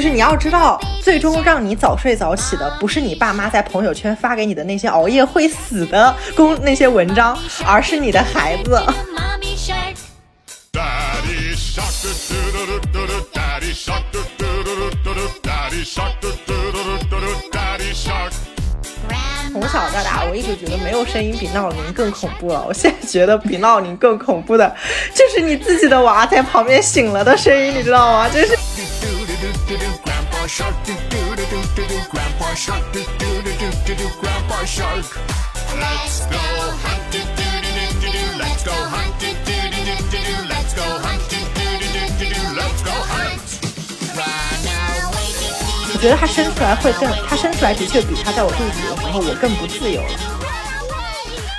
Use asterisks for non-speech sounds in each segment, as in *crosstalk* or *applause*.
就是你要知道，最终让你早睡早起的，不是你爸妈在朋友圈发给你的那些熬夜会死的公那些文章，而是你的孩子。从小到大，我一直觉得没有声音比闹铃更恐怖了。我现在觉得比闹铃更恐怖的，就是你自己的娃在旁边醒了的声音，你知道吗？就是。我觉得他生出来会更，他生出来的确比他在我肚子里的时候我更不自由了。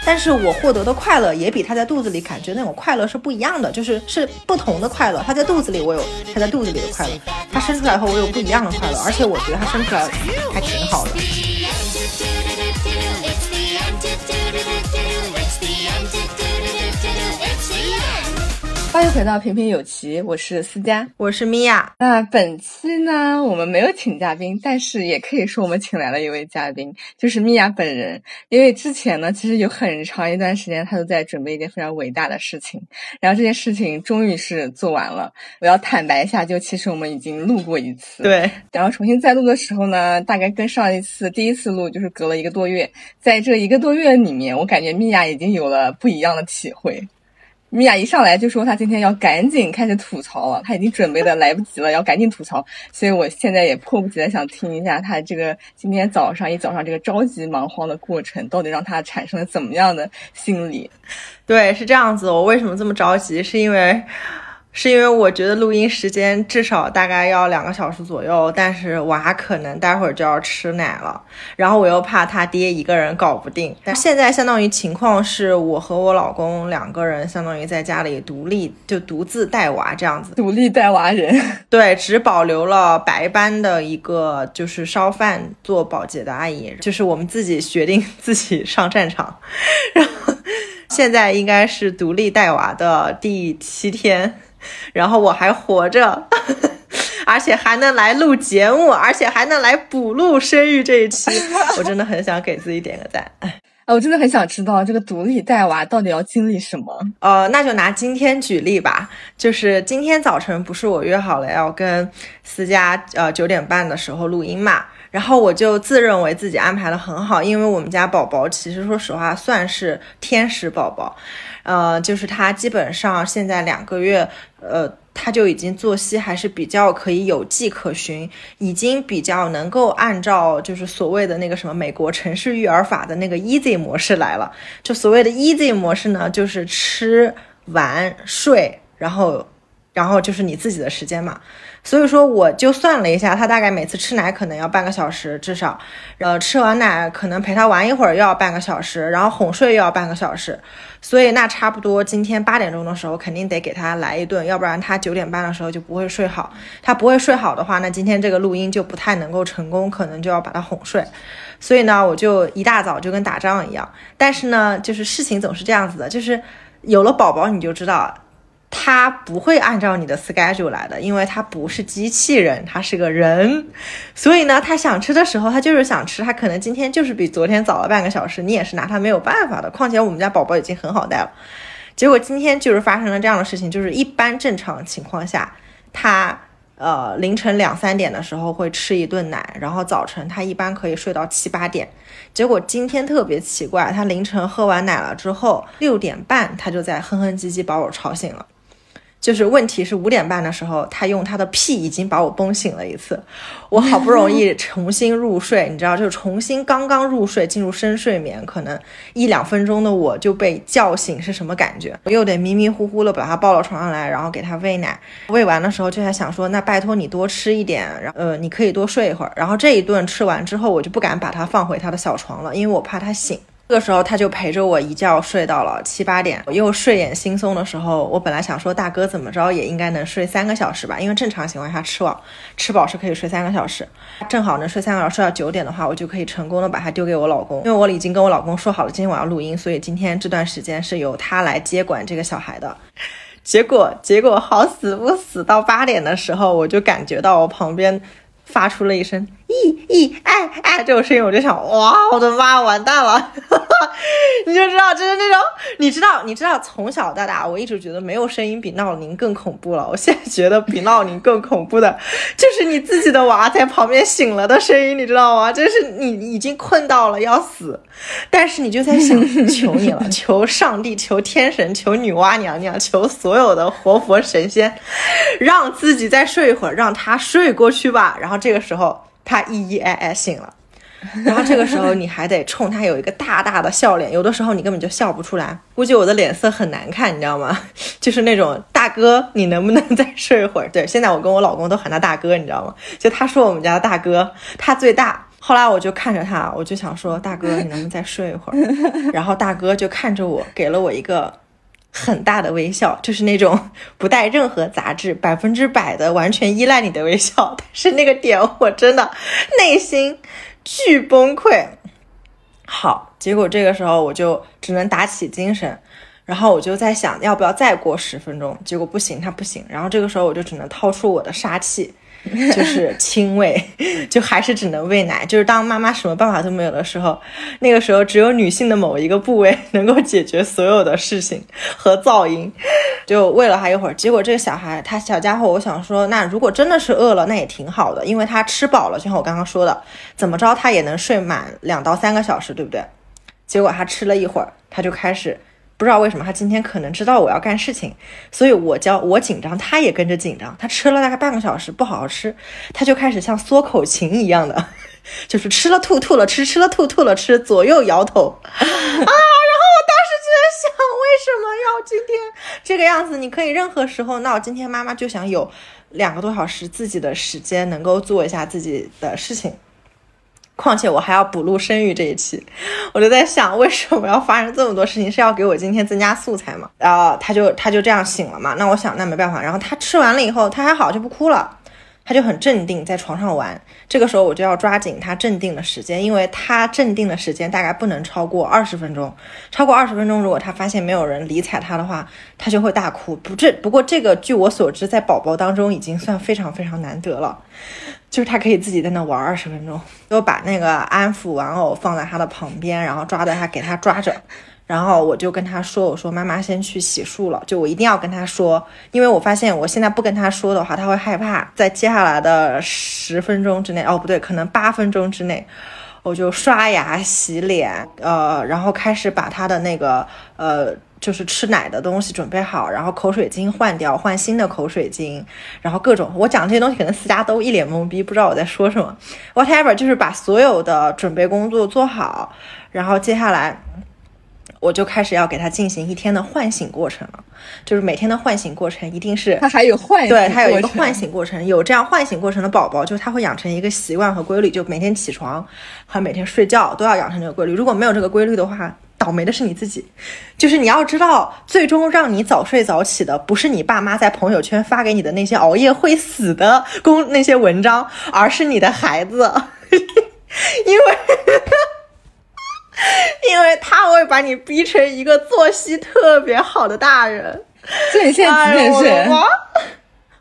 但是我获得的快乐也比他在肚子里感觉那种快乐是不一样的，就是是不同的快乐。他在肚子里我有他在肚子里的快乐，生出来后我有不一样的快乐，而且我觉得他生出来还挺好的。欢迎回到平平有奇，我是思佳，我是米娅。那本期呢，我们没有请嘉宾，但是也可以说我们请来了一位嘉宾，就是米娅本人。因为之前呢，其实有很长一段时间，她都在准备一件非常伟大的事情，然后这件事情终于是做完了。我要坦白一下，就其实我们已经录过一次，对。然后重新再录的时候呢，大概跟上一次第一次录就是隔了一个多月，在这一个多月里面，我感觉米娅已经有了不一样的体会。米娅一上来就说她今天要赶紧开始吐槽了，她已经准备的来不及了，要赶紧吐槽。所以我现在也迫不及待想听一下她这个今天早上一早上这个着急忙慌的过程，到底让她产生了怎么样的心理？对，是这样子。我为什么这么着急？是因为。是因为我觉得录音时间至少大概要两个小时左右，但是娃可能待会儿就要吃奶了，然后我又怕他爹一个人搞不定。但现在相当于情况是我和我老公两个人相当于在家里独立就独自带娃这样子，独立带娃人。*laughs* 对，只保留了白班的一个就是烧饭做保洁的阿姨，就是我们自己决定自己上战场。*laughs* 然后现在应该是独立带娃的第七天。然后我还活着，*laughs* 而且还能来录节目，而且还能来补录生育这一期，我真的很想给自己点个赞。*laughs* 哎，我真的很想知道这个独立带娃到底要经历什么。呃，那就拿今天举例吧，就是今天早晨不是我约好了要跟思佳呃九点半的时候录音嘛，然后我就自认为自己安排的很好，因为我们家宝宝其实说实话算是天使宝宝。呃，就是他基本上现在两个月，呃，他就已经作息还是比较可以有迹可循，已经比较能够按照就是所谓的那个什么美国城市育儿法的那个 easy 模式来了。就所谓的 easy 模式呢，就是吃、玩、睡，然后，然后就是你自己的时间嘛。所以说，我就算了一下，他大概每次吃奶可能要半个小时至少，呃，吃完奶可能陪他玩一会儿又要半个小时，然后哄睡又要半个小时，所以那差不多今天八点钟的时候肯定得给他来一顿，要不然他九点半的时候就不会睡好。他不会睡好的话，那今天这个录音就不太能够成功，可能就要把他哄睡。所以呢，我就一大早就跟打仗一样。但是呢，就是事情总是这样子的，就是有了宝宝你就知道。他不会按照你的 schedule 来的，因为他不是机器人，他是个人，所以呢，他想吃的时候，他就是想吃，他可能今天就是比昨天早了半个小时，你也是拿他没有办法的。况且我们家宝宝已经很好带了，结果今天就是发生了这样的事情，就是一般正常情况下，他呃凌晨两三点的时候会吃一顿奶，然后早晨他一般可以睡到七八点，结果今天特别奇怪，他凌晨喝完奶了之后，六点半他就在哼哼唧唧把我吵醒了。就是问题是五点半的时候，他用他的屁已经把我崩醒了一次。我好不容易 *laughs* 重新入睡，你知道，就是重新刚刚入睡进入深睡眠，可能一两分钟的我就被叫醒，是什么感觉？我又得迷迷糊糊的把他抱到床上来，然后给他喂奶。喂完的时候就在想说，那拜托你多吃一点，然后呃你可以多睡一会儿。然后这一顿吃完之后，我就不敢把他放回他的小床了，因为我怕他醒。这个时候他就陪着我一觉睡到了七八点，我又睡眼惺忪的时候，我本来想说大哥怎么着也应该能睡三个小时吧，因为正常情况下吃饱吃饱是可以睡三个小时，正好能睡三个小时，睡到九点的话，我就可以成功的把它丢给我老公，因为我已经跟我老公说好了今天我要录音，所以今天这段时间是由他来接管这个小孩的。结果结果好死不死，到八点的时候我就感觉到我旁边发出了一声“咦咦哎哎”这种声音，我就想，哇，我的妈，完蛋了！*laughs* 你就知道，就是那种，你知道，你知道，从小到大，我一直觉得没有声音比闹铃更恐怖了。我现在觉得比闹铃更恐怖的，就是你自己的娃在旁边醒了的声音，你知道吗？就是你已经困到了要死，但是你就在想，求你了，*laughs* 求上帝，求天神，求女娲娘娘，求所有的活佛神仙，让自己再睡一会儿，让他睡过去吧。然后。这个时候他咿咿哎哎醒了，然后这个时候你还得冲他有一个大大的笑脸，有的时候你根本就笑不出来。估计我的脸色很难看，你知道吗？*laughs* 就是那种大哥，你能不能再睡一会儿？对，现在我跟我老公都喊他大哥，你知道吗？就他说我们家的大哥，他最大。后来我就看着他，我就想说大哥，你能不能再睡一会儿？然后大哥就看着我，给了我一个。很大的微笑，就是那种 *laughs* 不带任何杂质、百分之百的完全依赖你的微笑。但是那个点，我真的内心巨崩溃。好，结果这个时候我就只能打起精神，然后我就在想，要不要再过十分钟？结果不行，他不行。然后这个时候我就只能掏出我的杀气。就是 *laughs* 亲喂，就还是只能喂奶。就是当妈妈什么办法都没有的时候，那个时候只有女性的某一个部位能够解决所有的事情和噪音。就喂了他一会儿，结果这个小孩，他小家伙，我想说，那如果真的是饿了，那也挺好的，因为他吃饱了，就像我刚刚说的，怎么着他也能睡满两到三个小时，对不对？结果他吃了一会儿，他就开始。不知道为什么他今天可能知道我要干事情，所以我教我紧张，他也跟着紧张。他吃了大概半个小时不好好吃，他就开始像缩口琴一样的，*laughs* 就是吃了吐吐了吃，吃了吐吐了吃，左右摇头 *laughs* 啊。然后我当时就在想，为什么要今天这个样子？你可以任何时候闹，今天妈妈就想有两个多小时自己的时间，能够做一下自己的事情。况且我还要补录生育这一期，我就在想，为什么要发生这么多事情？是要给我今天增加素材吗？然后他就他就这样醒了嘛？那我想那没办法。然后他吃完了以后，他还好就不哭了，他就很镇定，在床上玩。这个时候我就要抓紧他镇定的时间，因为他镇定的时间大概不能超过二十分钟。超过二十分钟，如果他发现没有人理睬他的话，他就会大哭。不这不过这个据我所知，在宝宝当中已经算非常非常难得了。就是他可以自己在那玩二十分钟，就把那个安抚玩偶放在他的旁边，然后抓着他给他抓着，然后我就跟他说：“我说妈妈先去洗漱了。”就我一定要跟他说，因为我发现我现在不跟他说的话，他会害怕。在接下来的十分钟之内，哦不对，可能八分钟之内，我就刷牙洗脸，呃，然后开始把他的那个呃。就是吃奶的东西准备好，然后口水巾换掉，换新的口水巾，然后各种我讲这些东西，可能思佳都一脸懵逼，不知道我在说什么。Whatever，就是把所有的准备工作做好，然后接下来我就开始要给他进行一天的唤醒过程了。就是每天的唤醒过程一定是他还有唤对，他有一个唤醒过程，有这样唤醒过程的宝宝，就是他会养成一个习惯和规律，就每天起床和每天睡觉都要养成这个规律。如果没有这个规律的话，倒霉的是你自己，就是你要知道，最终让你早睡早起的不是你爸妈在朋友圈发给你的那些熬夜会死的公那些文章，而是你的孩子，*laughs* 因为 *laughs* 因为他会把你逼成一个作息特别好的大人。这你现在几点睡？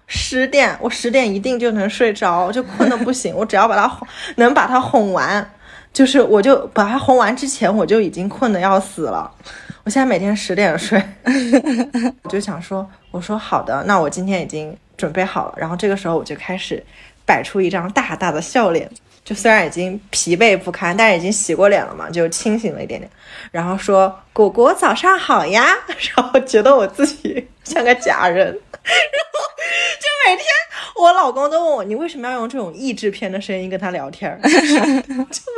十点，我十点一定就能睡着，就困得不行。我只要把他哄，能把他哄完。就是，我就把他哄完之前，我就已经困得要死了。我现在每天十点睡，*laughs* 我就想说，我说好的，那我今天已经准备好了。然后这个时候我就开始摆出一张大大的笑脸，就虽然已经疲惫不堪，但是已经洗过脸了嘛，就清醒了一点点。然后说：“果果早上好呀。*laughs* ”然后觉得我自己像个假人，*laughs* 然后就每天。我老公都问我，你为什么要用这种译制片的声音跟他聊天？*laughs* 就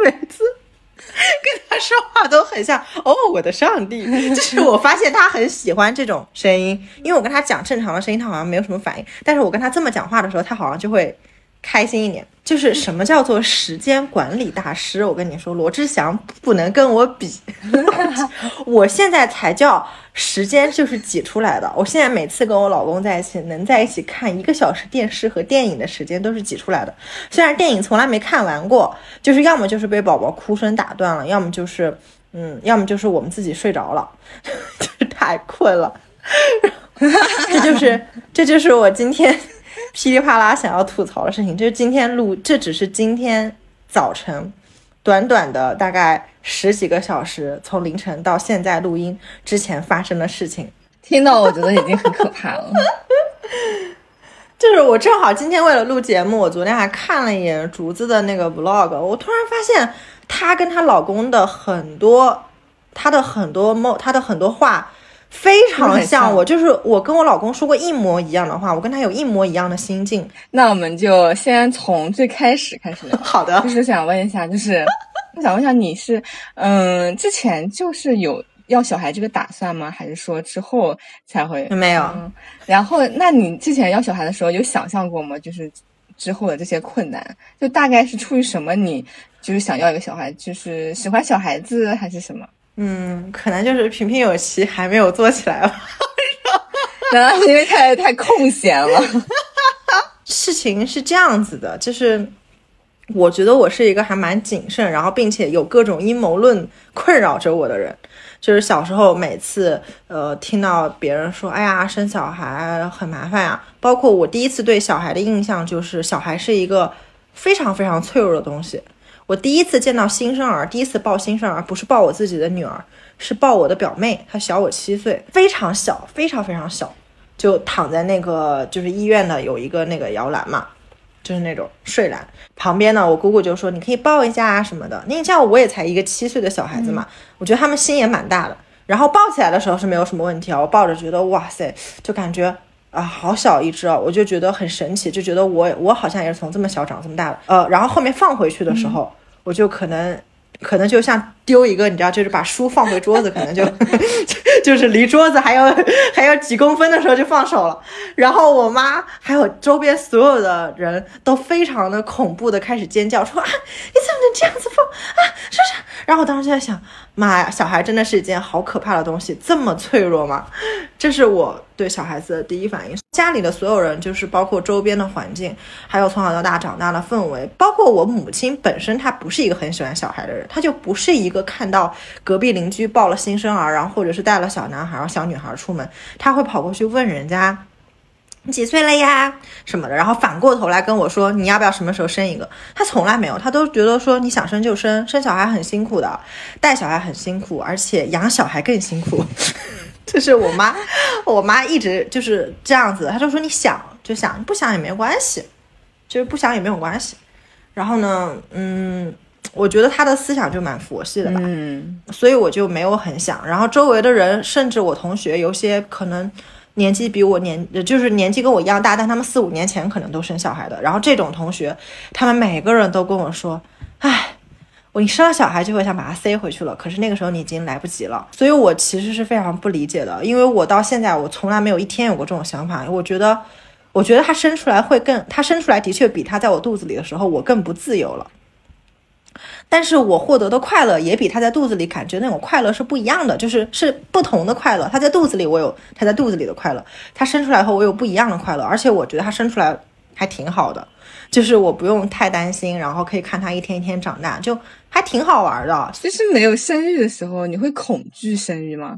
每次跟他说话都很像哦，我的上帝！就是我发现他很喜欢这种声音，因为我跟他讲正常的声音，他好像没有什么反应。但是我跟他这么讲话的时候，他好像就会开心一点。就是什么叫做时间管理大师？我跟你说，罗志祥不能跟我比。*laughs* 我现在才叫时间就是挤出来的。我现在每次跟我老公在一起，能在一起看一个小时电视和电影的时间都是挤出来的。虽然电影从来没看完过，就是要么就是被宝宝哭声打断了，要么就是嗯，要么就是我们自己睡着了，*laughs* 就是太困了。这就是这就是我今天。噼里啪啦想要吐槽的事情，就是今天录，这只是今天早晨短短的大概十几个小时，从凌晨到现在录音之前发生的事情。听到我觉得已经很可怕了。*laughs* 就是我正好今天为了录节目，我昨天还看了一眼竹子的那个 vlog，我突然发现她跟她老公的很多，她的很多梦，她的很多话非常像我，就是我跟我老公说过一模一样的话，我跟他有一模一样的心境。*laughs* 那我们就先从最开始开始聊。*laughs* 好的，就是想问一下，就是我 *laughs* 想问一下，你是嗯，之前就是有。要小孩这个打算吗？还是说之后才会？没有。然后，那你之前要小孩的时候有想象过吗？就是之后的这些困难，就大概是出于什么？你就是想要一个小孩，就是喜欢小孩子还是什么？嗯，可能就是平平有奇还没有做起来吧。*laughs* 难道是因为太太空闲了？*laughs* 事情是这样子的，就是我觉得我是一个还蛮谨慎，然后并且有各种阴谋论困扰着我的人。就是小时候每次，呃，听到别人说，哎呀，生小孩很麻烦呀。包括我第一次对小孩的印象就是，小孩是一个非常非常脆弱的东西。我第一次见到新生儿，第一次抱新生儿，不是抱我自己的女儿，是抱我的表妹，她小我七岁，非常小，非常非常小，就躺在那个就是医院的有一个那个摇篮嘛。就是那种睡篮旁边呢，我姑姑就说你可以抱一下啊什么的。你像我也才一个七岁的小孩子嘛，我觉得他们心也蛮大的。然后抱起来的时候是没有什么问题啊，我抱着觉得哇塞，就感觉啊好小一只啊，我就觉得很神奇，就觉得我我好像也是从这么小长这么大的。呃，然后后面放回去的时候，我就可能。可能就像丢一个，你知道，就是把书放回桌子，可能就 *laughs* 就是离桌子还有 *laughs* 还有几公分的时候就放手了。然后我妈还有周边所有的人都非常的恐怖的开始尖叫，说啊，你怎么能这样子放啊？是不是？然后我当时就在想。妈呀，小孩真的是一件好可怕的东西，这么脆弱吗？*laughs* 这是我对小孩子的第一反应。家里的所有人，就是包括周边的环境，还有从小到大长大的氛围，包括我母亲本身，她不是一个很喜欢小孩的人，她就不是一一个看到隔壁邻居抱了新生儿，然后或者是带了小男孩、小女孩出门，他会跑过去问人家。你几岁了呀？什么的，然后反过头来跟我说你要不要什么时候生一个？他从来没有，他都觉得说你想生就生，生小孩很辛苦的，带小孩很辛苦，而且养小孩更辛苦。*laughs* 这是我妈，我妈一直就是这样子，她就说你想就想，不想也没关系，就是不想也没有关系。然后呢，嗯，我觉得他的思想就蛮佛系的吧，嗯，所以我就没有很想。然后周围的人，甚至我同学，有些可能。年纪比我年，就是年纪跟我一样大，但他们四五年前可能都生小孩的。然后这种同学，他们每个人都跟我说：“哎，我你生了小孩就会想把他塞回去了，可是那个时候你已经来不及了。”所以，我其实是非常不理解的，因为我到现在我从来没有一天有过这种想法。我觉得，我觉得他生出来会更，他生出来的确比他在我肚子里的时候我更不自由了。但是我获得的快乐也比他在肚子里感觉那种快乐是不一样的，就是是不同的快乐。他在肚子里，我有他在肚子里的快乐；他生出来后，我有不一样的快乐。而且我觉得他生出来还挺好的，就是我不用太担心，然后可以看他一天一天长大，就还挺好玩的。其实没有生育的时候，你会恐惧生育吗？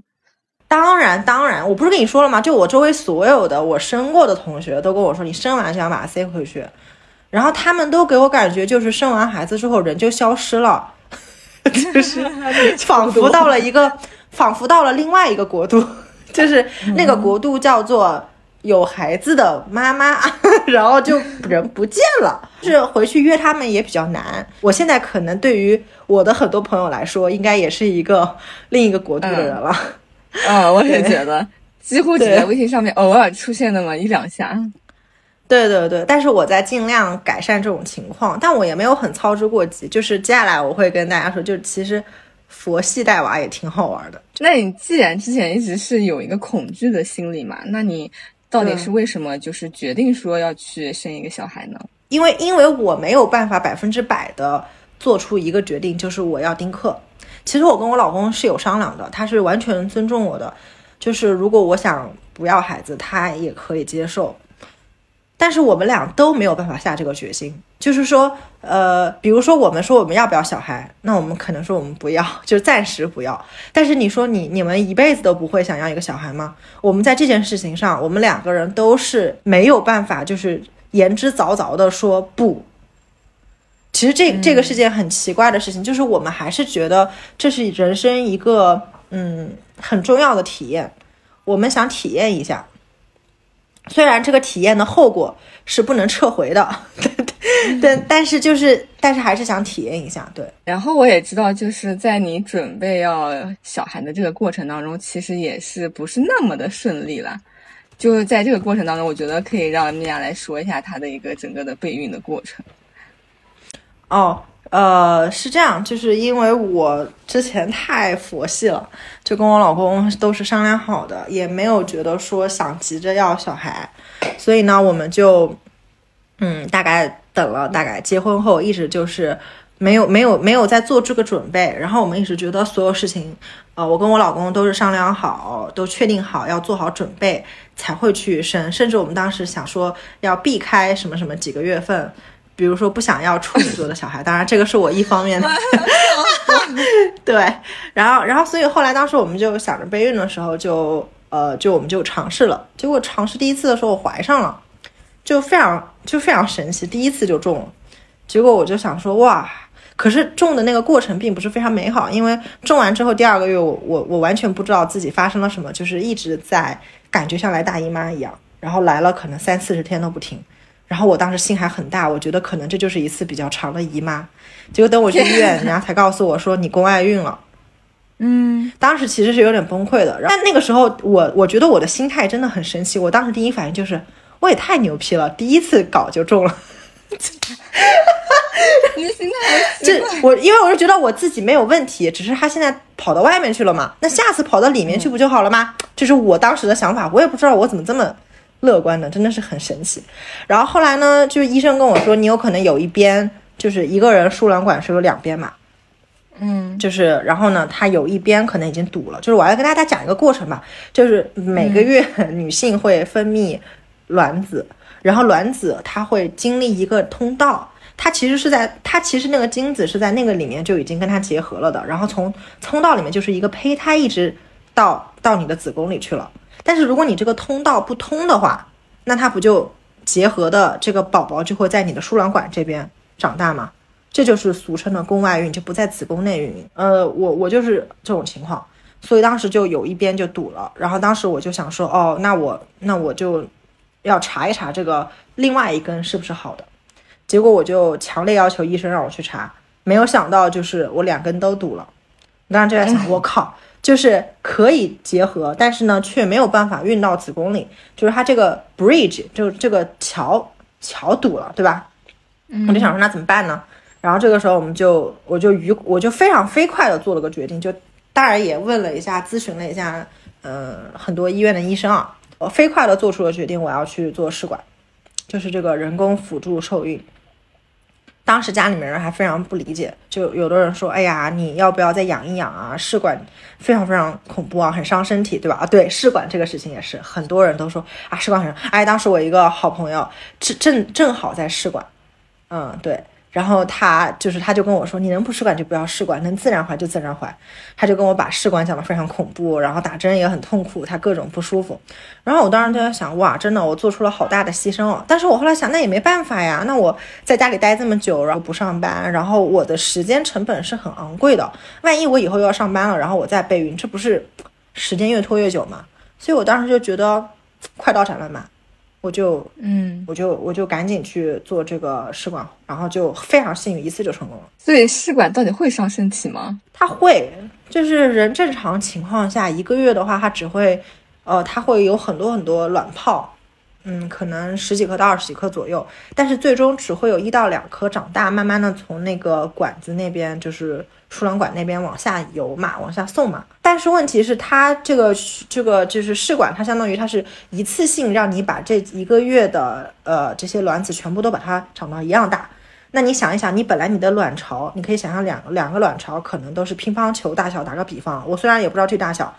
当然，当然，我不是跟你说了吗？就我周围所有的我生过的同学都跟我说，你生完就想把它塞回去。然后他们都给我感觉，就是生完孩子之后人就消失了，*laughs* 就是仿佛到了一个，仿佛到了另外一个国度，*laughs* 就是那个国度叫做有孩子的妈妈，*laughs* 然后就人不见了，就是回去约他们也比较难。我现在可能对于我的很多朋友来说，应该也是一个另一个国度的人了。啊，我也觉得，几乎只在微信上面偶尔出现那么一两下。对对对，但是我在尽量改善这种情况，但我也没有很操之过急。就是接下来我会跟大家说，就其实佛系带娃也挺好玩的。那你既然之前一直是有一个恐惧的心理嘛，那你到底是为什么就是决定说要去生一个小孩呢？因为因为我没有办法百分之百的做出一个决定，就是我要丁克。其实我跟我老公是有商量的，他是完全尊重我的，就是如果我想不要孩子，他也可以接受。但是我们俩都没有办法下这个决心，就是说，呃，比如说我们说我们要不要小孩，那我们可能说我们不要，*laughs* 就是暂时不要。但是你说你你们一辈子都不会想要一个小孩吗？我们在这件事情上，我们两个人都是没有办法，就是言之凿凿的说不。其实这这个是件很奇怪的事情，就是我们还是觉得这是人生一个嗯很重要的体验，我们想体验一下。虽然这个体验的后果是不能撤回的，*laughs* 但但是就是但是还是想体验一下，对。然后我也知道，就是在你准备要小孩的这个过程当中，其实也是不是那么的顺利了。就是在这个过程当中，我觉得可以让米娅来说一下她的一个整个的备孕的过程。哦。呃，是这样，就是因为我之前太佛系了，就跟我老公都是商量好的，也没有觉得说想急着要小孩，所以呢，我们就，嗯，大概等了，大概结婚后一直就是没有没有没有在做这个准备，然后我们一直觉得所有事情，呃，我跟我老公都是商量好，都确定好要做好准备才会去生，甚至我们当时想说要避开什么什么几个月份。比如说不想要处女座的小孩，*laughs* 当然这个是我一方面的，*laughs* 对，然后然后所以后来当时我们就想着备孕的时候就呃就我们就尝试了，结果尝试第一次的时候我怀上了，就非常就非常神奇，第一次就中了，结果我就想说哇，可是中的那个过程并不是非常美好，因为中完之后第二个月我我我完全不知道自己发生了什么，就是一直在感觉像来大姨妈一样，然后来了可能三四十天都不停。然后我当时心还很大，我觉得可能这就是一次比较长的姨妈。结果等我去医院，人家才告诉我说你宫外孕了。嗯，当时其实是有点崩溃的。但那个时候我我觉得我的心态真的很神奇。我当时第一反应就是我也太牛批了，第一次搞就中了。*laughs* 你的心态这我因为我是觉得我自己没有问题，只是他现在跑到外面去了嘛，那下次跑到里面去不就好了吗？这是我当时的想法。我也不知道我怎么这么。乐观的真的是很神奇，然后后来呢，就是医生跟我说，你有可能有一边就是一个人输卵管是有两边嘛，嗯，就是然后呢，它有一边可能已经堵了，就是我要跟大家讲一个过程吧，就是每个月女性会分泌卵子，然后卵子它会经历一个通道，它其实是在它其实那个精子是在那个里面就已经跟它结合了的，然后从通道里面就是一个胚胎一直到到你的子宫里去了。但是如果你这个通道不通的话，那它不就结合的这个宝宝就会在你的输卵管这边长大吗？这就是俗称的宫外孕，就不在子宫内孕。呃，我我就是这种情况，所以当时就有一边就堵了。然后当时我就想说，哦，那我那我就要查一查这个另外一根是不是好的。结果我就强烈要求医生让我去查，没有想到就是我两根都堵了。当时就在想，我靠。就是可以结合，但是呢，却没有办法运到子宫里。就是它这个 bridge 就这个桥桥堵了，对吧？我就想说那怎么办呢？然后这个时候我们就我就于我就非常飞快的做了个决定，就当然也问了一下，咨询了一下，呃，很多医院的医生啊，我飞快的做出了决定，我要去做试管，就是这个人工辅助受孕。当时家里面人还非常不理解，就有的人说：“哎呀，你要不要再养一养啊？试管非常非常恐怖啊，很伤身体，对吧？”啊，对，试管这个事情也是，很多人都说啊，试管很……哎，当时我一个好朋友正正正好在试管，嗯，对。然后他就是，他就跟我说：“你能不试管就不要试管，能自然怀就自然怀。”他就跟我把试管讲得非常恐怖，然后打针也很痛苦，他各种不舒服。然后我当时就在想：“哇，真的，我做出了好大的牺牲哦。”但是我后来想，那也没办法呀。那我在家里待这么久，然后不上班，然后我的时间成本是很昂贵的。万一我以后又要上班了，然后我再备孕，这不是时间越拖越久吗？所以我当时就觉得，快刀斩乱麻。我就嗯，我就我就赶紧去做这个试管，然后就非常幸运，一次就成功了。所以试管到底会伤身体吗？它会，就是人正常情况下一个月的话，它只会，呃，它会有很多很多卵泡。嗯，可能十几颗到二十几颗左右，但是最终只会有一到两颗长大，慢慢的从那个管子那边，就是输卵管那边往下游嘛，往下送嘛。但是问题是，它这个这个就是试管，它相当于它是一次性让你把这一个月的呃这些卵子全部都把它长到一样大。那你想一想，你本来你的卵巢，你可以想象两两个卵巢可能都是乒乓球大小，打个比方，我虽然也不知道这大小，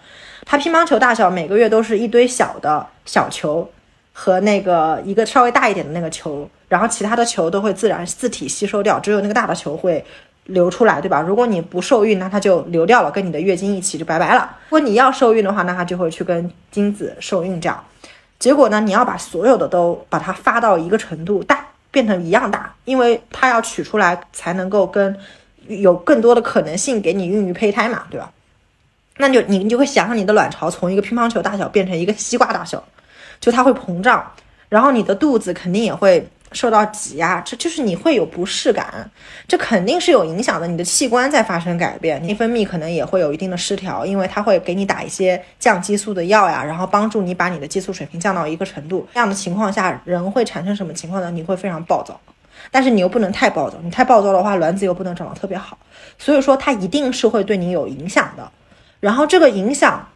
它乒乓球大小，每个月都是一堆小的小球。和那个一个稍微大一点的那个球，然后其他的球都会自然自体吸收掉，只有那个大的球会流出来，对吧？如果你不受孕，那它就流掉了，跟你的月经一起就拜拜了。如果你要受孕的话，那它就会去跟精子受孕这样。结果呢，你要把所有的都把它发到一个程度大，变成一样大，因为它要取出来才能够跟有更多的可能性给你孕育胚胎嘛，对吧？那就你你就会想象你的卵巢从一个乒乓球大小变成一个西瓜大小，就它会膨胀，然后你的肚子肯定也会受到挤压，这就是你会有不适感，这肯定是有影响的。你的器官在发生改变，内分泌可能也会有一定的失调，因为它会给你打一些降激素的药呀，然后帮助你把你的激素水平降到一个程度。这样的情况下，人会产生什么情况呢？你会非常暴躁，但是你又不能太暴躁，你太暴躁的话，卵子又不能长得特别好，所以说它一定是会对你有影响的。然后这个影响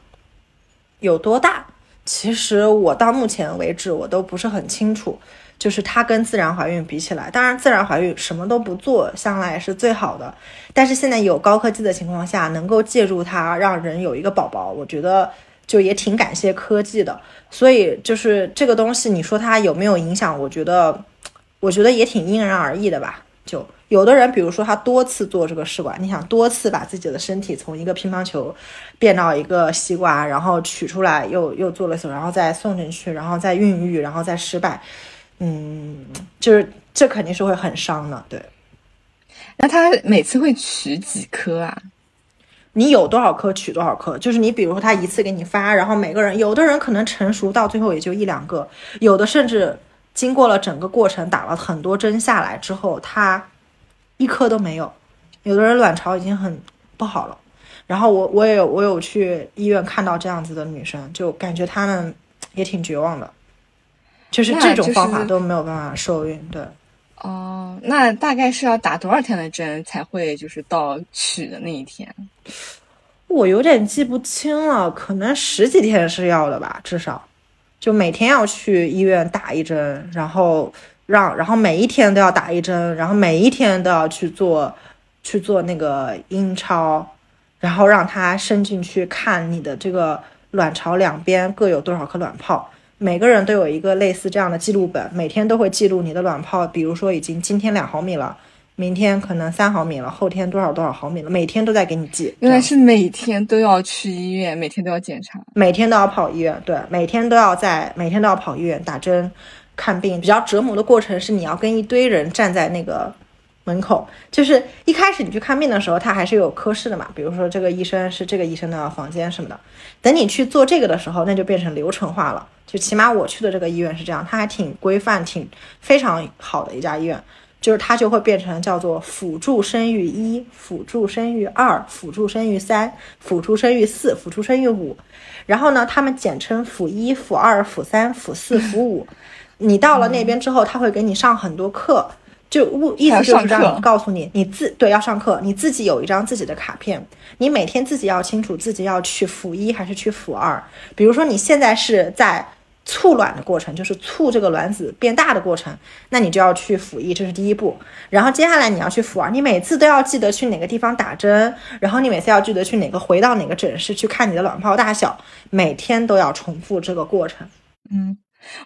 有多大？其实我到目前为止我都不是很清楚。就是它跟自然怀孕比起来，当然自然怀孕什么都不做向来是最好的。但是现在有高科技的情况下，能够借助它让人有一个宝宝，我觉得就也挺感谢科技的。所以就是这个东西，你说它有没有影响？我觉得，我觉得也挺因人而异的吧。就有的人，比如说他多次做这个试管，你想多次把自己的身体从一个乒乓球变到一个西瓜，然后取出来又又做了手，然后再送进去，然后再孕育，然后再失败，嗯，就是这肯定是会很伤的。对，那他每次会取几颗啊？你有多少颗取多少颗，就是你比如说他一次给你发，然后每个人有的人可能成熟到最后也就一两个，有的甚至。经过了整个过程，打了很多针下来之后，它一颗都没有。有的人卵巢已经很不好了，然后我我也有我有去医院看到这样子的女生，就感觉她们也挺绝望的，就是这种方法都没有办法受孕。对，哦，那大概是要打多少天的针才会就是到取的那一天？我有点记不清了，可能十几天是要的吧，至少。就每天要去医院打一针，然后让，然后每一天都要打一针，然后每一天都要去做，去做那个阴超，然后让他伸进去看你的这个卵巢两边各有多少颗卵泡，每个人都有一个类似这样的记录本，每天都会记录你的卵泡，比如说已经今天两毫米了。明天可能三毫米了，后天多少多少毫米了，每天都在给你记。原来是每天都要去医院，每天都要检查，每天都要跑医院。对，每天都要在，每天都要跑医院打针、看病。比较折磨的过程是你要跟一堆人站在那个门口，就是一开始你去看病的时候，他还是有科室的嘛，比如说这个医生是这个医生的房间什么的。等你去做这个的时候，那就变成流程化了。就起码我去的这个医院是这样，他还挺规范、挺非常好的一家医院。就是它就会变成叫做辅助生育一、辅助生育二、辅助生育三、辅助生育四、辅助生育五，然后呢，他们简称辅一、辅二、辅三、辅四、辅五。你到了那边之后，他会给你上很多课，就意思就是让告诉你，你自对要上课，你自己有一张自己的卡片，你每天自己要清楚自己要去辅一还是去辅二。比如说你现在是在。促卵的过程就是促这个卵子变大的过程，那你就要去辅一，这是第一步。然后接下来你要去辅二，你每次都要记得去哪个地方打针，然后你每次要记得去哪个回到哪个诊室去看你的卵泡大小，每天都要重复这个过程。嗯，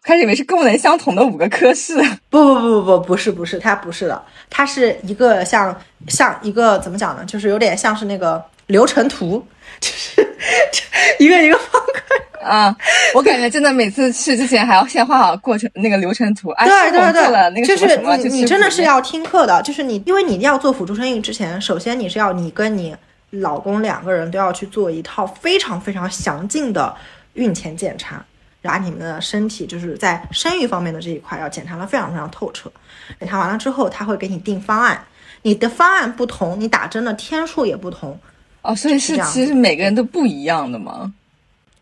开始以为是功能相同的五个科室，不不不不不不是不是，它不是的，它是一个像像一个怎么讲呢，就是有点像是那个流程图，就是一个一个方块。啊，我感觉真的每次去之前还要先画好过程那个流程图。对对对，就是你你真的是要听课的，就是你因为你要做辅助生育之前，首先你是要你跟你老公两个人都要去做一套非常非常详尽的孕前检查，然后你们的身体就是在生育方面的这一块要检查的非常非常透彻。检查完了之后，他会给你定方案，你的方案不同，你打针的天数也不同。哦，所以是其实每个人都不一样的吗？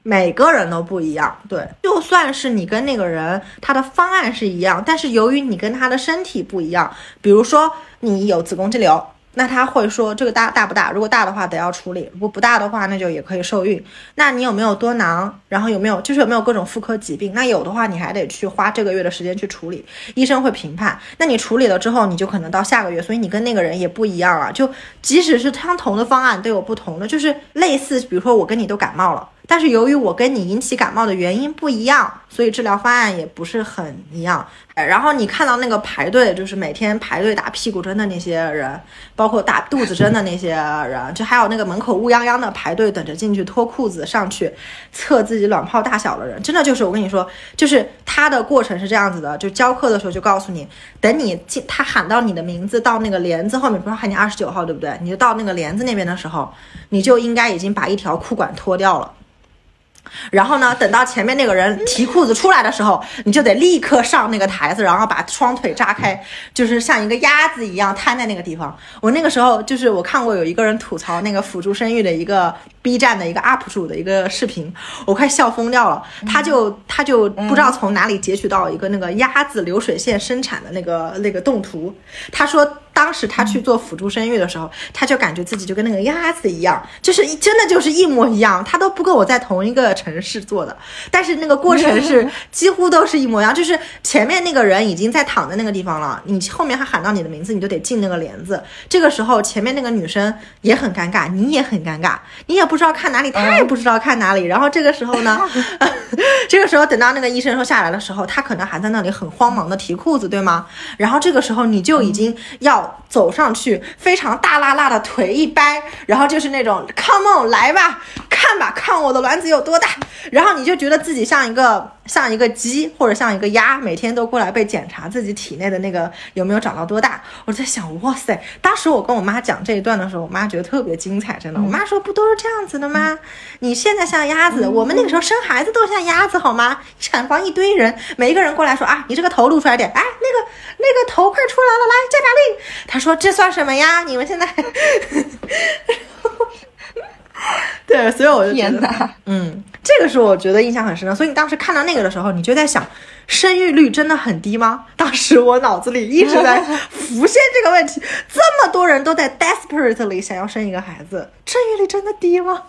每个人都不一样，对，就算是你跟那个人，他的方案是一样，但是由于你跟他的身体不一样，比如说你有子宫肌瘤。那他会说这个大大不大？如果大的话，得要处理；如果不大的话，那就也可以受孕。那你有没有多囊？然后有没有就是有没有各种妇科疾病？那有的话，你还得去花这个月的时间去处理，医生会评判。那你处理了之后，你就可能到下个月，所以你跟那个人也不一样了。就即使是相同的方案，都有不同的，就是类似，比如说我跟你都感冒了，但是由于我跟你引起感冒的原因不一样，所以治疗方案也不是很一样。然后你看到那个排队，就是每天排队打屁股针的那些人，包括打肚子针的那些人，就还有那个门口乌泱泱的排队等着进去脱裤子上去测自己卵泡大小的人，真的就是我跟你说，就是他的过程是这样子的，就教课的时候就告诉你，等你进他喊到你的名字到那个帘子后面，不是喊你二十九号对不对？你就到那个帘子那边的时候，你就应该已经把一条裤管脱掉了。然后呢，等到前面那个人提裤子出来的时候，你就得立刻上那个台子，然后把双腿扎开，就是像一个鸭子一样瘫在那个地方。我那个时候就是我看过有一个人吐槽那个辅助生育的一个 *laughs* B 站的一个 UP 主的一个视频，我快笑疯掉了。他就他就不知道从哪里截取到一个那个鸭子流水线生产的那个那个动图，他说。当时他去做辅助生育的时候，他就感觉自己就跟那个鸭子一样，就是真的就是一模一样。他都不跟我在同一个城市做的，但是那个过程是几乎都是一模一样。就是前面那个人已经在躺在那个地方了，你后面还喊到你的名字，你就得进那个帘子。这个时候前面那个女生也很尴尬，你也很尴尬，你也不知道看哪里，他也不知道看哪里。然后这个时候呢，*laughs* 这个时候等到那个医生说下来的时候，他可能还在那里很慌忙的提裤子，对吗？然后这个时候你就已经要。走上去，非常大拉拉的腿一掰，然后就是那种 come on 来吧，看吧，看我的卵子有多大，然后你就觉得自己像一个。像一个鸡或者像一个鸭，每天都过来被检查自己体内的那个有没有长到多大。我在想，哇塞！当时我跟我妈讲这一段的时候，我妈觉得特别精彩，真的。我妈说，不都是这样子的吗？你现在像鸭子，我们那个时候生孩子都像鸭子，好吗？产房一堆人，每一个人过来说啊，你这个头露出来点，哎，那个 *laughs* 那个头快出来了，来加把力。他说这算什么呀？你们现在。*laughs* *laughs* 对，所以我就觉得，嗯，这个是我觉得印象很深的。所以你当时看到那个的时候，你就在想，生育率真的很低吗？*laughs* 当时我脑子里一直在 *laughs* 浮现这个问题。这么多人都在 desperately 想要生一个孩子，生育率真的低吗？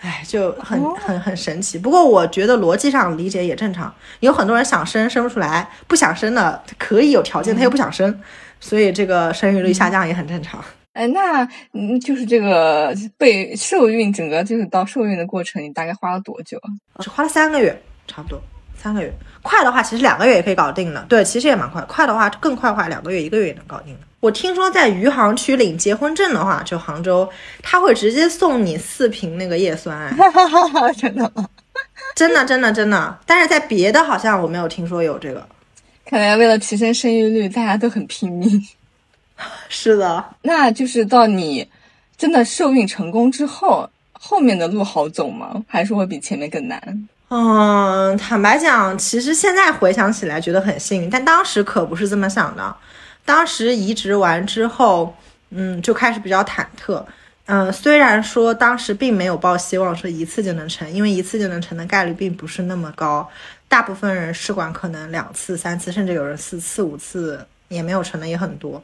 哎，就很很很神奇。不过我觉得逻辑上理解也正常，有很多人想生生不出来，不想生的可以有条件，他又不想生，所以这个生育率下降也很正常。哎，那嗯，就是这个被受孕，整个就是到受孕的过程，你大概花了多久啊？只花了三个月，差不多三个月。快的话，其实两个月也可以搞定的。对，其实也蛮快。快的话更快的话，两个月、一个月也能搞定的。我听说在余杭区领结婚证的话，就杭州，他会直接送你四瓶那个叶酸。*laughs* 真的吗？*laughs* 真的，真的，真的。但是在别的好像我没有听说有这个。看来为了提升生育率，大家都很拼命。*laughs* 是的，那就是到你真的受孕成功之后，后面的路好走吗？还是会比前面更难？嗯，坦白讲，其实现在回想起来觉得很幸运，但当时可不是这么想的。当时移植完之后，嗯，就开始比较忐忑。嗯，虽然说当时并没有抱希望说一次就能成，因为一次就能成的概率并不是那么高，大部分人试管可能两次、三次，甚至有人四次、五次也没有成的也很多。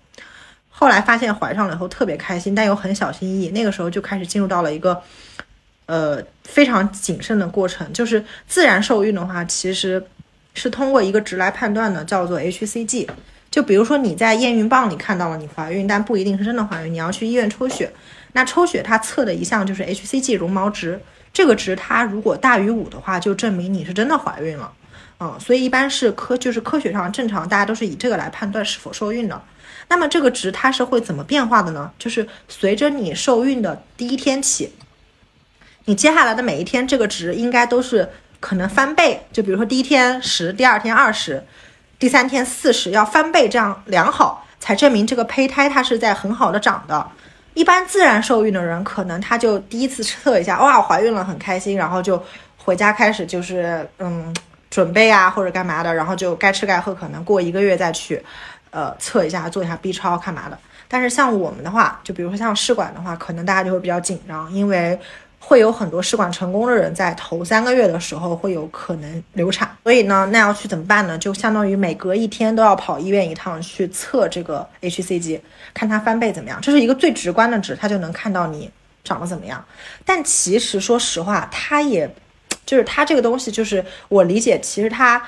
后来发现怀上了以后特别开心，但又很小心翼翼。那个时候就开始进入到了一个，呃，非常谨慎的过程。就是自然受孕的话，其实是通过一个值来判断的，叫做 HCG。就比如说你在验孕棒里看到了你怀孕，但不一定是真的怀孕，你要去医院抽血。那抽血它测的一项就是 HCG 绒毛值，这个值它如果大于五的话，就证明你是真的怀孕了。嗯，所以一般是科就是科学上正常，大家都是以这个来判断是否受孕的。那么这个值它是会怎么变化的呢？就是随着你受孕的第一天起，你接下来的每一天，这个值应该都是可能翻倍。就比如说第一天十，第二天二十，第三天四十，要翻倍这样良好，才证明这个胚胎它是在很好的长的。一般自然受孕的人，可能他就第一次测一下，哇，怀孕了，很开心，然后就回家开始就是嗯准备啊或者干嘛的，然后就该吃该喝，可能过一个月再去。呃，测一下，做一下 B 超，干嘛的？但是像我们的话，就比如说像试管的话，可能大家就会比较紧张，因为会有很多试管成功的人在头三个月的时候会有可能流产，所以呢，那要去怎么办呢？就相当于每隔一天都要跑医院一趟去测这个 hCG，看它翻倍怎么样。这是一个最直观的值，它就能看到你长得怎么样。但其实说实话，它也就是它这个东西，就是我理解，其实它。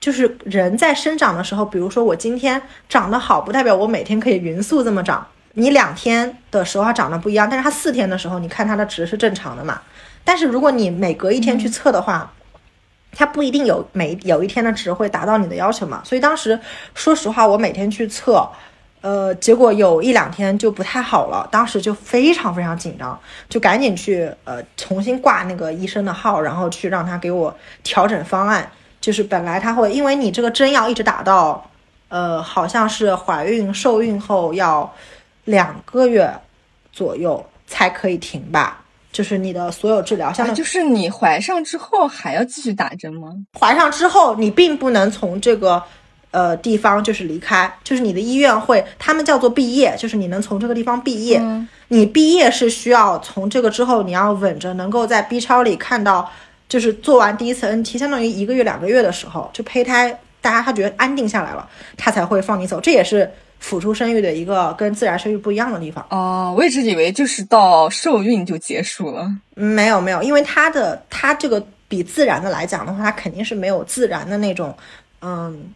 就是人在生长的时候，比如说我今天长得好，不代表我每天可以匀速这么长。你两天的时候它长得不一样，但是它四天的时候，你看它的值是正常的嘛？但是如果你每隔一天去测的话，它不一定有每有一天的值会达到你的要求嘛。所以当时说实话，我每天去测，呃，结果有一两天就不太好了，当时就非常非常紧张，就赶紧去呃重新挂那个医生的号，然后去让他给我调整方案。就是本来他会因为你这个针要一直打到，呃，好像是怀孕受孕后要两个月左右才可以停吧。就是你的所有治疗，像就是你怀上之后还要继续打针吗？怀上之后你并不能从这个呃地方就是离开，就是你的医院会，他们叫做毕业，就是你能从这个地方毕业。你毕业是需要从这个之后你要稳着，能够在 B 超里看到，就是做完第一次 NT，相当于一个月两个月的时候，就胚胎大家他觉得安定下来了，他才会放你走。这也是。辅助生育的一个跟自然生育不一样的地方哦，我一直以为就是到受孕就结束了。没有没有，因为它的它这个比自然的来讲的话，它肯定是没有自然的那种，嗯，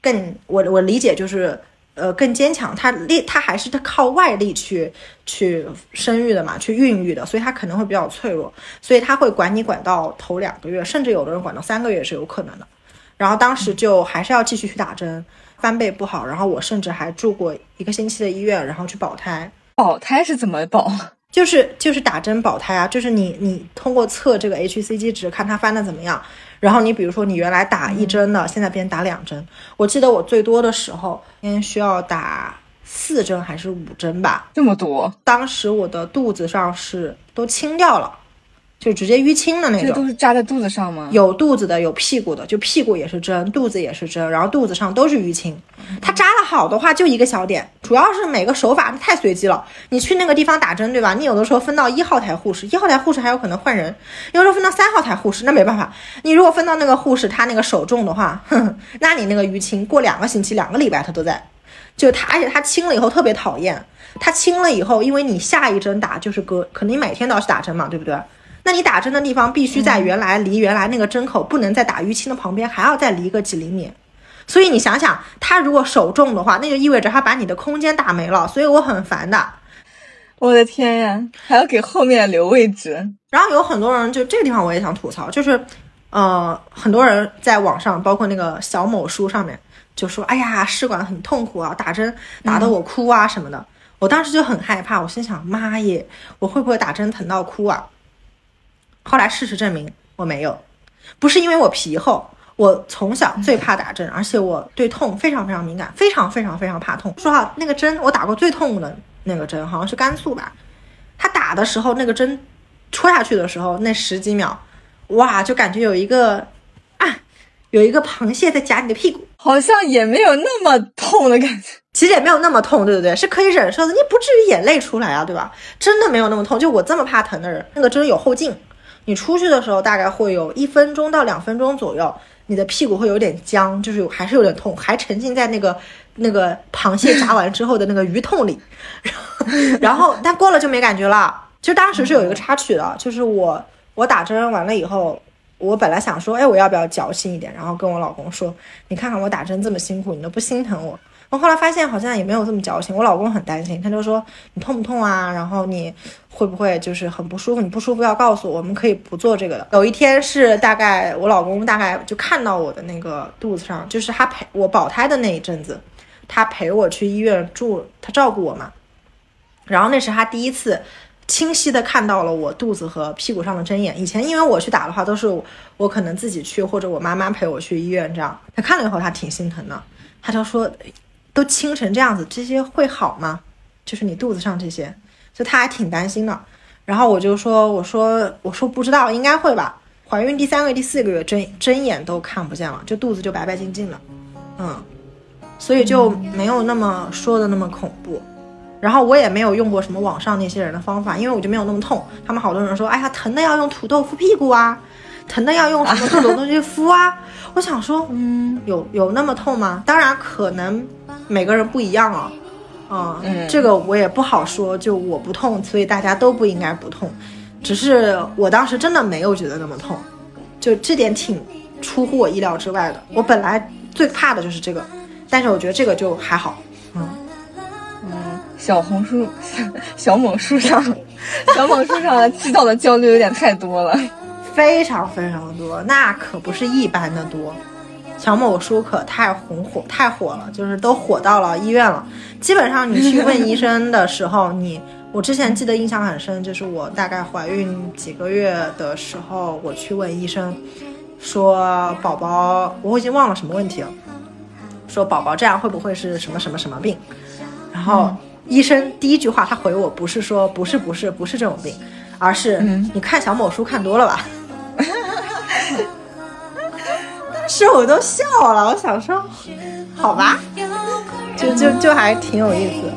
更我我理解就是呃更坚强，他力他还是它靠外力去去生育的嘛，去孕育的，所以他可能会比较脆弱，所以他会管你管到头两个月，甚至有的人管到三个月是有可能的。然后当时就还是要继续去打针。翻倍不好，然后我甚至还住过一个星期的医院，然后去保胎。保胎是怎么保？就是就是打针保胎啊，就是你你通过测这个 hCG 值，看它翻的怎么样。然后你比如说你原来打一针的，现在变打两针。我记得我最多的时候，应该需要打四针还是五针吧？这么多。当时我的肚子上是都清掉了。就直接淤青的那种，这都是扎在肚子上吗？有肚子的，有屁股的，就屁股也是针，肚子也是针，然后肚子上都是淤青。它扎的好的话，就一个小点，主要是每个手法太随机了。你去那个地方打针，对吧？你有的时候分到一号台护士，一号台护士还有可能换人；有时候分到三号台护士，那没办法。你如果分到那个护士，他那个手重的话，哼，那你那个淤青过两个星期、两个礼拜他都在。就他，而且他清了以后特别讨厌。他清了以后，因为你下一针打就是隔，可能你每天都要去打针嘛，对不对？那你打针的地方必须在原来离原来那个针口不能再打淤青的旁边，还要再离个几厘米。所以你想想，他如果手重的话，那就意味着他把你的空间打没了。所以我很烦的。我的天呀，还要给后面留位置。然后有很多人就这个地方我也想吐槽，就是呃，很多人在网上，包括那个小某书上面就说：“哎呀，试管很痛苦啊，打针打得我哭啊什么的。”我当时就很害怕，我心想：妈耶，我会不会打针疼到哭啊？后来事实证明我没有，不是因为我皮厚，我从小最怕打针，而且我对痛非常非常敏感，非常非常非常怕痛。说哈，那个针我打过最痛的那个针好像是甘肃吧，他打的时候那个针戳下去的时候那十几秒，哇，就感觉有一个啊，有一个螃蟹在夹你的屁股，好像也没有那么痛的感觉，其实也没有那么痛，对不对？是可以忍受的，你不至于眼泪出来啊，对吧？真的没有那么痛，就我这么怕疼的人，那个针有后劲。你出去的时候大概会有一分钟到两分钟左右，你的屁股会有点僵，就是有还是有点痛，还沉浸在那个那个螃蟹炸完之后的那个鱼痛里，然后然后但过了就没感觉了。其实当时是有一个插曲的，就是我我打针完了以后，我本来想说，哎，我要不要矫情一点，然后跟我老公说，你看看我打针这么辛苦，你都不心疼我。我后来发现好像也没有这么矫情，我老公很担心，他就说你痛不痛啊？然后你会不会就是很不舒服？你不舒服要告诉我，我们可以不做这个的。有一天是大概我老公大概就看到我的那个肚子上，就是他陪我保胎的那一阵子，他陪我去医院住，他照顾我嘛。然后那是他第一次清晰的看到了我肚子和屁股上的针眼。以前因为我去打的话，都是我可能自己去或者我妈妈陪我去医院这样。他看了以后，他挺心疼的，他就说。都青成这样子，这些会好吗？就是你肚子上这些，就他还挺担心的。然后我就说，我说，我说不知道，应该会吧。怀孕第三个月、第四个月，睁睁眼都看不见了，就肚子就白白净净的，嗯，所以就没有那么说的那么恐怖。然后我也没有用过什么网上那些人的方法，因为我就没有那么痛。他们好多人说，哎呀，疼的要用土豆敷屁股啊，疼的要用什么各种东西敷啊。*laughs* 我想说，嗯，有有那么痛吗？当然可能。每个人不一样啊，嗯，这个我也不好说。就我不痛，所以大家都不应该不痛。只是我当时真的没有觉得那么痛，就这点挺出乎我意料之外的。我本来最怕的就是这个，但是我觉得这个就还好。嗯嗯，小红书、小某书上，小某书上祈祷的焦虑有点太多了，非常非常多，那可不是一般的多。小某书可太红火，太火了，就是都火到了医院了。基本上你去问医生的时候，*laughs* 你我之前记得印象很深，就是我大概怀孕几个月的时候，我去问医生，说宝宝，我已经忘了什么问题了，说宝宝这样会不会是什么什么什么病？然后医生第一句话他回我不是说不是不是不是这种病，而是你看小某书看多了吧。*laughs* 当时我都笑了，我想说，好吧，就就就还挺有意思。